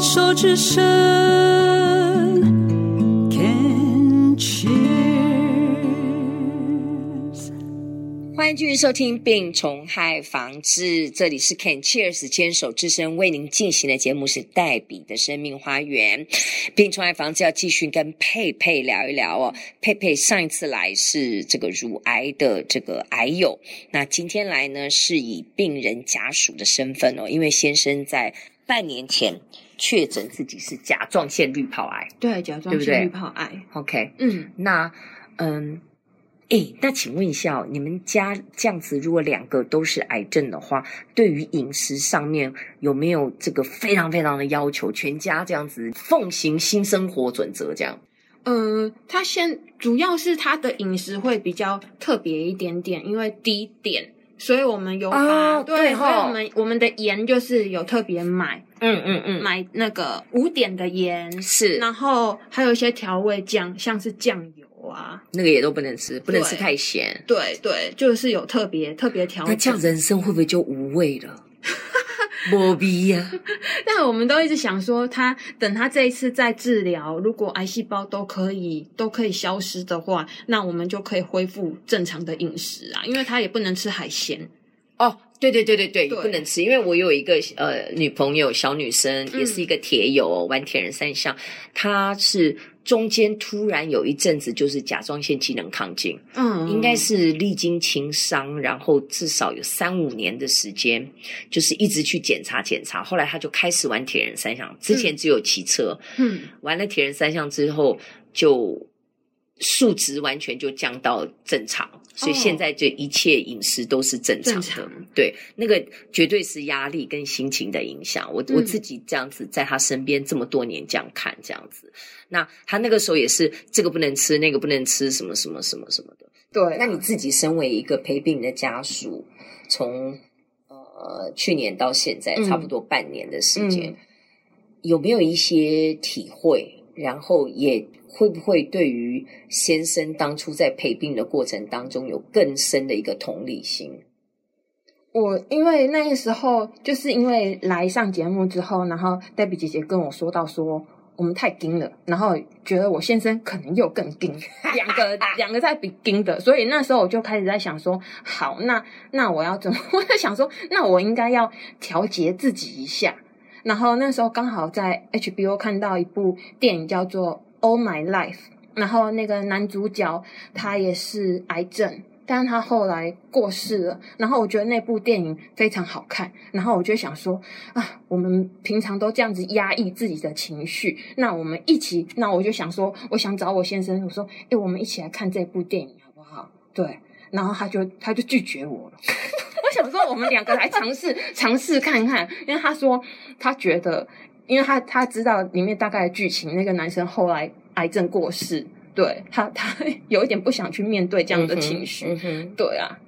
手之声，Can Cheers。欢迎继续收听病虫害防治，这里是 Can Cheers 牵手之声为您进行的节目是黛比的生命花园。病虫害防治要继续跟佩佩聊一聊哦。佩佩上一次来是这个乳癌的这个癌友，那今天来呢是以病人家属的身份哦，因为先生在。半年前确诊自己是甲状腺滤泡癌，对，甲状腺滤泡癌。OK，嗯，那嗯，诶，那请问一下，你们家这样子，如果两个都是癌症的话，对于饮食上面有没有这个非常非常的要求？全家这样子奉行新生活准则这样？嗯，他先主要是他的饮食会比较特别一点点，因为低碘。所以我们有把、哦、对，对所以我们我们的盐就是有特别买，嗯嗯嗯，买那个五点的盐是，然后还有一些调味酱，像是酱油啊，那个也都不能吃，不能吃太咸。对对，就是有特别特别调味。那这样人生会不会就无味了？没必要，但我们都一直想说，他等他这一次再治疗，如果癌细胞都可以都可以消失的话，那我们就可以恢复正常的饮食啊，因为他也不能吃海鲜。哦，对对对对对，不能吃，因为我有一个呃女朋友，小女生，也是一个铁友，哦，玩铁人三项，她是。中间突然有一阵子就是甲状腺机能亢进，嗯，应该是历经情伤，然后至少有三五年的时间，就是一直去检查检查。后来他就开始玩铁人三项，之前只有骑车，嗯，玩了铁人三项之后就。数值完全就降到正常，所以现在这一切饮食都是正常的。常。对，那个绝对是压力跟心情的影响。我、嗯、我自己这样子在他身边这么多年这样看这样子，那他那个时候也是这个不能吃，那个不能吃，什么什么什么什么的。对，那你自己身为一个陪病的家属，从呃去年到现在差不多半年的时间，嗯、有没有一些体会？然后也。会不会对于先生当初在陪病的过程当中有更深的一个同理心？我因为那个时候就是因为来上节目之后，然后黛比姐姐跟我说到说我们太硬了，然后觉得我先生可能又更硬，两个两个在比硬的，所以那时候我就开始在想说，好，那那我要怎么？我在想说，那我应该要调节自己一下。然后那时候刚好在 HBO 看到一部电影叫做。All My Life，然后那个男主角他也是癌症，但是他后来过世了。然后我觉得那部电影非常好看，然后我就想说啊，我们平常都这样子压抑自己的情绪，那我们一起，那我就想说，我想找我先生，我说，诶，我们一起来看这部电影好不好？对，然后他就他就拒绝我了。我想说，我们两个来尝试尝试看看，因为他说他觉得。因为他他知道里面大概的剧情，那个男生后来癌症过世，对他他有一点不想去面对这样的情绪，嗯嗯、对啊。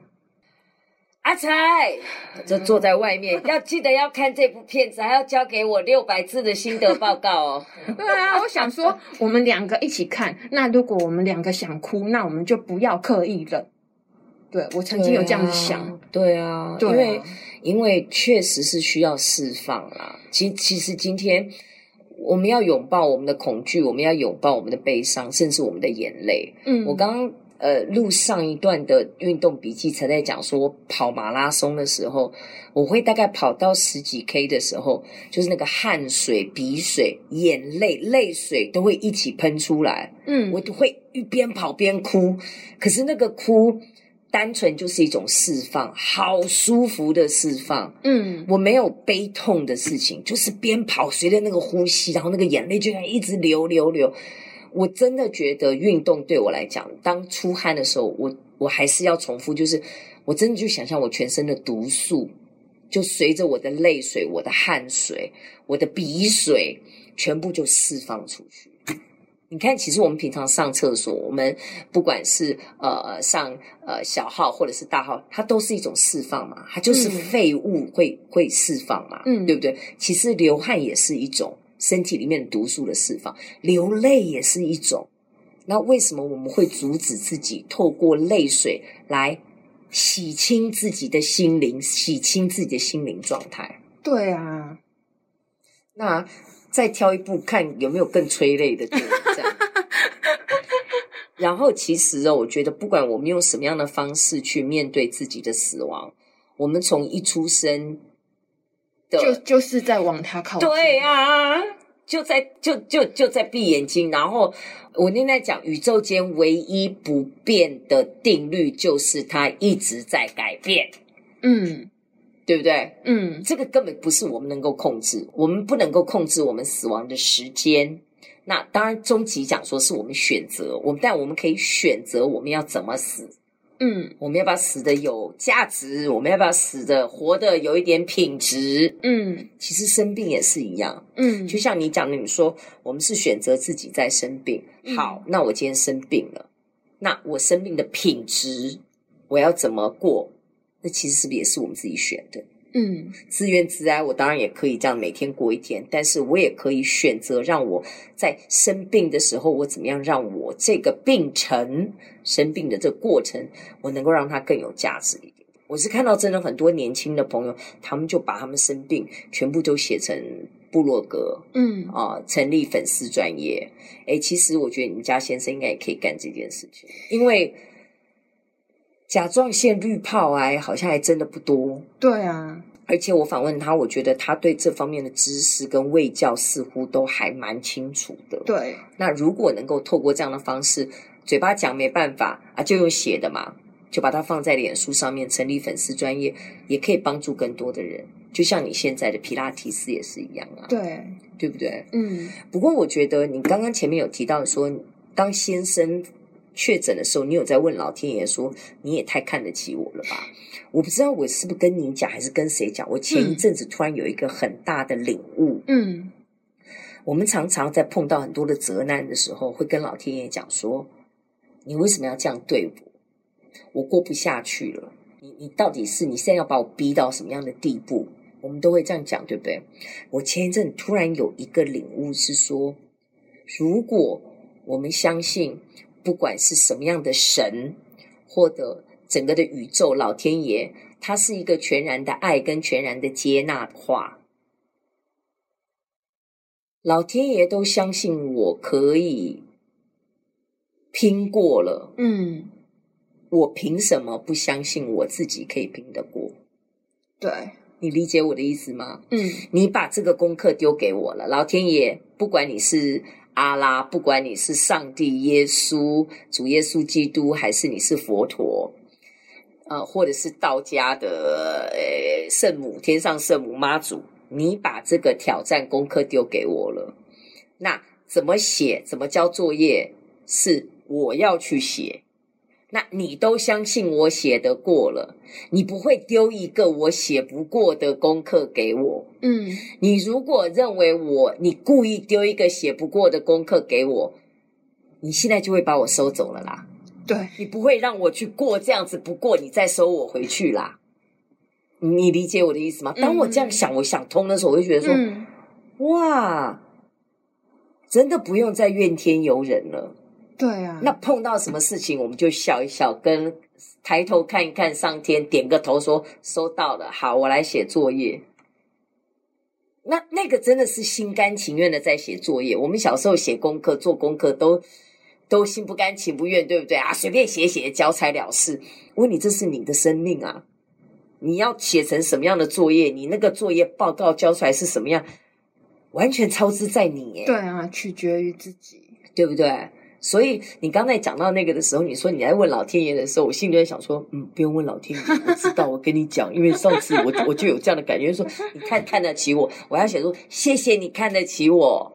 阿才 就坐在外面，要记得要看这部片子，还要交给我六百字的心得报告哦。对啊，我想说我们两个一起看，那如果我们两个想哭，那我们就不要刻意忍。对，我曾经有这样子想，对啊，对啊，因为因为确实是需要释放啦。其其实今天我们要拥抱我们的恐惧，我们要拥抱我们的悲伤，甚至我们的眼泪。嗯，我刚刚呃录上一段的运动笔记，才在讲说我跑马拉松的时候，我会大概跑到十几 K 的时候，就是那个汗水、鼻水、眼泪、泪水都会一起喷出来。嗯，我都会一边跑边哭，可是那个哭。单纯就是一种释放，好舒服的释放。嗯，我没有悲痛的事情，就是边跑，随着那个呼吸，然后那个眼泪就在一直流流流。我真的觉得运动对我来讲，当出汗的时候，我我还是要重复，就是我真的就想象我全身的毒素，就随着我的泪水、我的汗水、我的鼻水，全部就释放出去。你看，其实我们平常上厕所，我们不管是呃上呃小号或者是大号，它都是一种释放嘛，它就是废物会、嗯、会释放嘛，嗯，对不对？其实流汗也是一种身体里面毒素的释放，流泪也是一种。那为什么我们会阻止自己透过泪水来洗清自己的心灵，洗清自己的心灵状态？对啊。那再挑一部看有没有更催泪的电影，这样。然后其实哦，我觉得不管我们用什么样的方式去面对自己的死亡，我们从一出生的就就是在往他靠近。对啊，就在就就就在闭眼睛。然后我那天在讲，宇宙间唯一不变的定律就是它一直在改变。嗯。对不对？嗯，这个根本不是我们能够控制，我们不能够控制我们死亡的时间。那当然，终极讲说是我们选择，我们但我们可以选择我们要怎么死。嗯，我们要不要死的有价值？我们要不要死的活得有一点品质？嗯，其实生病也是一样。嗯，就像你讲的，你说我们是选择自己在生病。好，那我今天生病了，那我生病的品质我要怎么过？那其实是不是也是我们自己选的？嗯，自怨自哀，我当然也可以这样每天过一天，但是我也可以选择让我在生病的时候，我怎么样让我这个病程生病的这个过程，我能够让它更有价值一点。我是看到真的很多年轻的朋友，他们就把他们生病全部都写成部落格，嗯啊、呃，成立粉丝专业。诶，其实我觉得你们家先生应该也可以干这件事情，因为。甲状腺滤泡癌好像还真的不多，对啊，而且我访问他，我觉得他对这方面的知识跟卫教似乎都还蛮清楚的。对，那如果能够透过这样的方式，嘴巴讲没办法啊，就用写的嘛，就把它放在脸书上面，成立粉丝专业，也可以帮助更多的人。就像你现在的皮拉提斯也是一样啊，对，对不对？嗯。不过我觉得你刚刚前面有提到说，当先生。确诊的时候，你有在问老天爷说：“你也太看得起我了吧？”我不知道我是不是跟你讲，还是跟谁讲。我前一阵子突然有一个很大的领悟。嗯，我们常常在碰到很多的责难的时候，会跟老天爷讲说：“你为什么要这样对我？我过不下去了。你你到底是你现在要把我逼到什么样的地步？”我们都会这样讲，对不对？我前一阵突然有一个领悟是说，如果我们相信。不管是什么样的神，或者整个的宇宙老天爷，他是一个全然的爱跟全然的接纳的话，老天爷都相信我可以拼过了。嗯，我凭什么不相信我自己可以拼得过？对，你理解我的意思吗？嗯，你把这个功课丢给我了，老天爷，不管你是。阿拉，不管你是上帝、耶稣、主耶稣基督，还是你是佛陀，呃，或者是道家的呃圣母、天上圣母妈祖，你把这个挑战功课丢给我了，那怎么写、怎么交作业，是我要去写。那你都相信我写得过了，你不会丢一个我写不过的功课给我。嗯，你如果认为我，你故意丢一个写不过的功课给我，你现在就会把我收走了啦。对，你不会让我去过这样子不过，你再收我回去啦。你理解我的意思吗？当我这样想，我想通的时候，我就觉得说，嗯，哇，真的不用再怨天尤人了。对啊，那碰到什么事情，我们就笑一笑，跟抬头看一看上天，点个头说收到了，好，我来写作业。那那个真的是心甘情愿的在写作业。我们小时候写功课、做功课都都心不甘情不愿，对不对啊？随便写写，交差了事。问你，这是你的生命啊，你要写成什么样的作业？你那个作业报告交出来是什么样？完全操之在你耶。对啊，取决于自己，对不对？所以你刚才讲到那个的时候，你说你在问老天爷的时候，我心里在想说，嗯，不用问老天爷，我知道，我跟你讲，因为上次我我就有这样的感觉，说你看看得起我，我要写说谢谢你看得起我，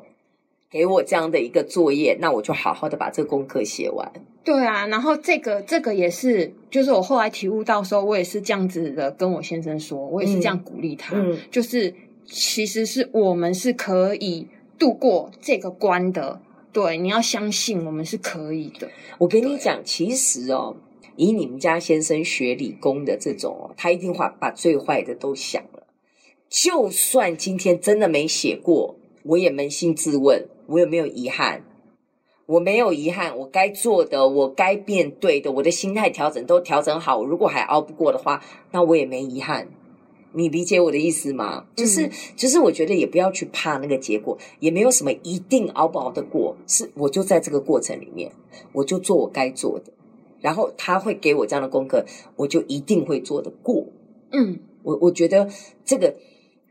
给我这样的一个作业，那我就好好的把这个功课写完。对啊，然后这个这个也是，就是我后来体悟到时候，我也是这样子的跟我先生说，我也是这样鼓励他，嗯，就是其实是我们是可以度过这个关的。对，你要相信我们是可以的。我跟你讲，其实哦，以你们家先生学理工的这种哦，他一定会把最坏的都想了。就算今天真的没写过，我也扪心自问，我有没有遗憾？我没有遗憾，我该做的，我该面对的，我的心态调整都调整好。如果还熬不过的话，那我也没遗憾。你理解我的意思吗？就是，嗯、就是，我觉得也不要去怕那个结果，也没有什么一定熬不熬得过。是，我就在这个过程里面，我就做我该做的，然后他会给我这样的功课，我就一定会做得过。嗯，我我觉得这个，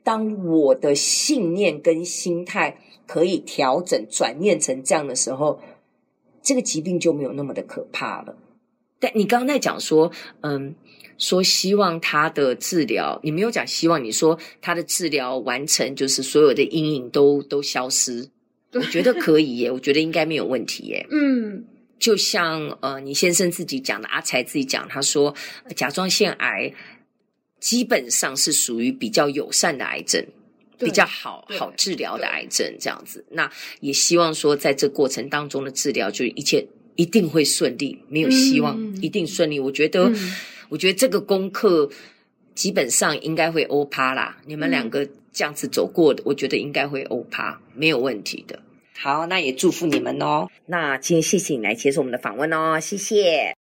当我的信念跟心态可以调整转念成这样的时候，这个疾病就没有那么的可怕了。但你刚刚在讲说，嗯。说希望他的治疗，你没有讲希望，你说他的治疗完成，就是所有的阴影都都消失。我觉得可以耶，我觉得应该没有问题耶。嗯，就像呃，你先生自己讲的，阿才自己讲，他说甲状腺癌基本上是属于比较友善的癌症，比较好好治疗的癌症这样子。那也希望说，在这过程当中的治疗，就一切一定会顺利，没有希望，嗯、一定顺利。我觉得。嗯我觉得这个功课基本上应该会欧趴啦，你们两个这样子走过的，我觉得应该会欧趴，没有问题的。好，那也祝福你们哦。那今天谢谢你来接受我们的访问哦，谢谢。